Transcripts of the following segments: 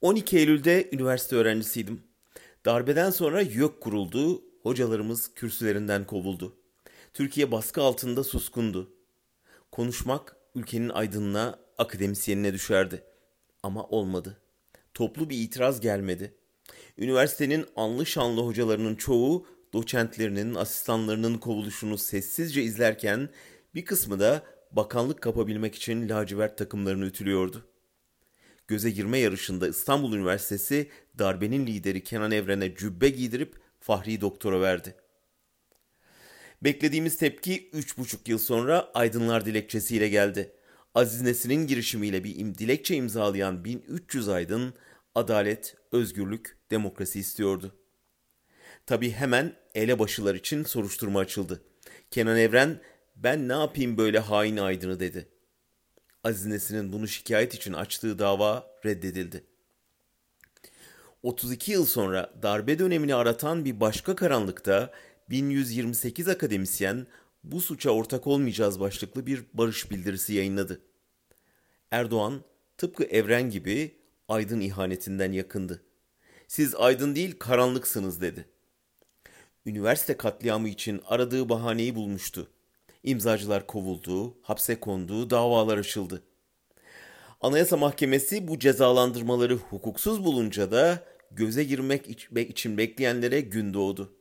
12 Eylül'de üniversite öğrencisiydim. Darbeden sonra YÖK kuruldu, hocalarımız kürsülerinden kovuldu. Türkiye baskı altında suskundu. Konuşmak ülkenin aydınına, akademisyenine düşerdi. Ama olmadı. Toplu bir itiraz gelmedi. Üniversitenin anlı şanlı hocalarının çoğu doçentlerinin, asistanlarının kovuluşunu sessizce izlerken bir kısmı da bakanlık kapabilmek için lacivert takımlarını ütülüyordu. Göze girme yarışında İstanbul Üniversitesi darbenin lideri Kenan Evren'e cübbe giydirip Fahri Doktora verdi. Beklediğimiz tepki 3,5 yıl sonra Aydınlar dilekçesiyle geldi. Aziz Nesin'in girişimiyle bir im dilekçe imzalayan 1300 aydın adalet, özgürlük, demokrasi istiyordu. Tabi hemen elebaşılar için soruşturma açıldı. Kenan Evren ben ne yapayım böyle hain aydını dedi. Aziz Nesin'in bunu şikayet için açtığı dava reddedildi. 32 yıl sonra darbe dönemini aratan bir başka karanlıkta 1128 akademisyen bu suça ortak olmayacağız başlıklı bir barış bildirisi yayınladı. Erdoğan tıpkı Evren gibi Aydın ihanetinden yakındı. Siz aydın değil karanlıksınız dedi. Üniversite katliamı için aradığı bahaneyi bulmuştu. İmzacılar kovuldu, hapse kondu, davalar açıldı. Anayasa Mahkemesi bu cezalandırmaları hukuksuz bulunca da göze girmek için bekleyenlere gün doğdu.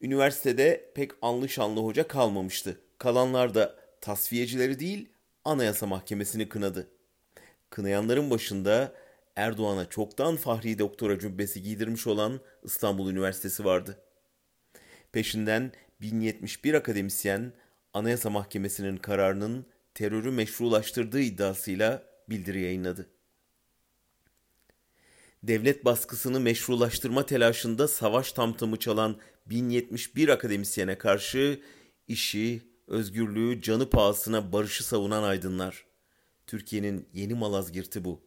Üniversitede pek anlı şanlı hoca kalmamıştı. Kalanlar da tasfiyecileri değil, Anayasa Mahkemesi'ni kınadı. Kınayanların başında Erdoğan'a çoktan Fahri Doktora cübbesi giydirmiş olan İstanbul Üniversitesi vardı. Peşinden 1071 akademisyen Anayasa Mahkemesi'nin kararının terörü meşrulaştırdığı iddiasıyla bildiri yayınladı. Devlet baskısını meşrulaştırma telaşında savaş tamtamı çalan 1071 akademisyene karşı işi, özgürlüğü, canı pahasına barışı savunan aydınlar. Türkiye'nin yeni malazgirti bu.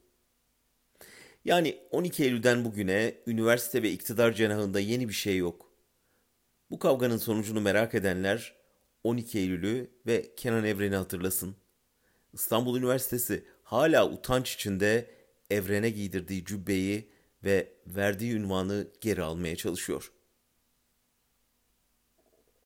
Yani 12 Eylül'den bugüne üniversite ve iktidar cenahında yeni bir şey yok. Bu kavganın sonucunu merak edenler 12 Eylül'ü ve Kenan Evren'i hatırlasın. İstanbul Üniversitesi hala utanç içinde Evren'e giydirdiği cübbeyi ve verdiği ünvanı geri almaya çalışıyor.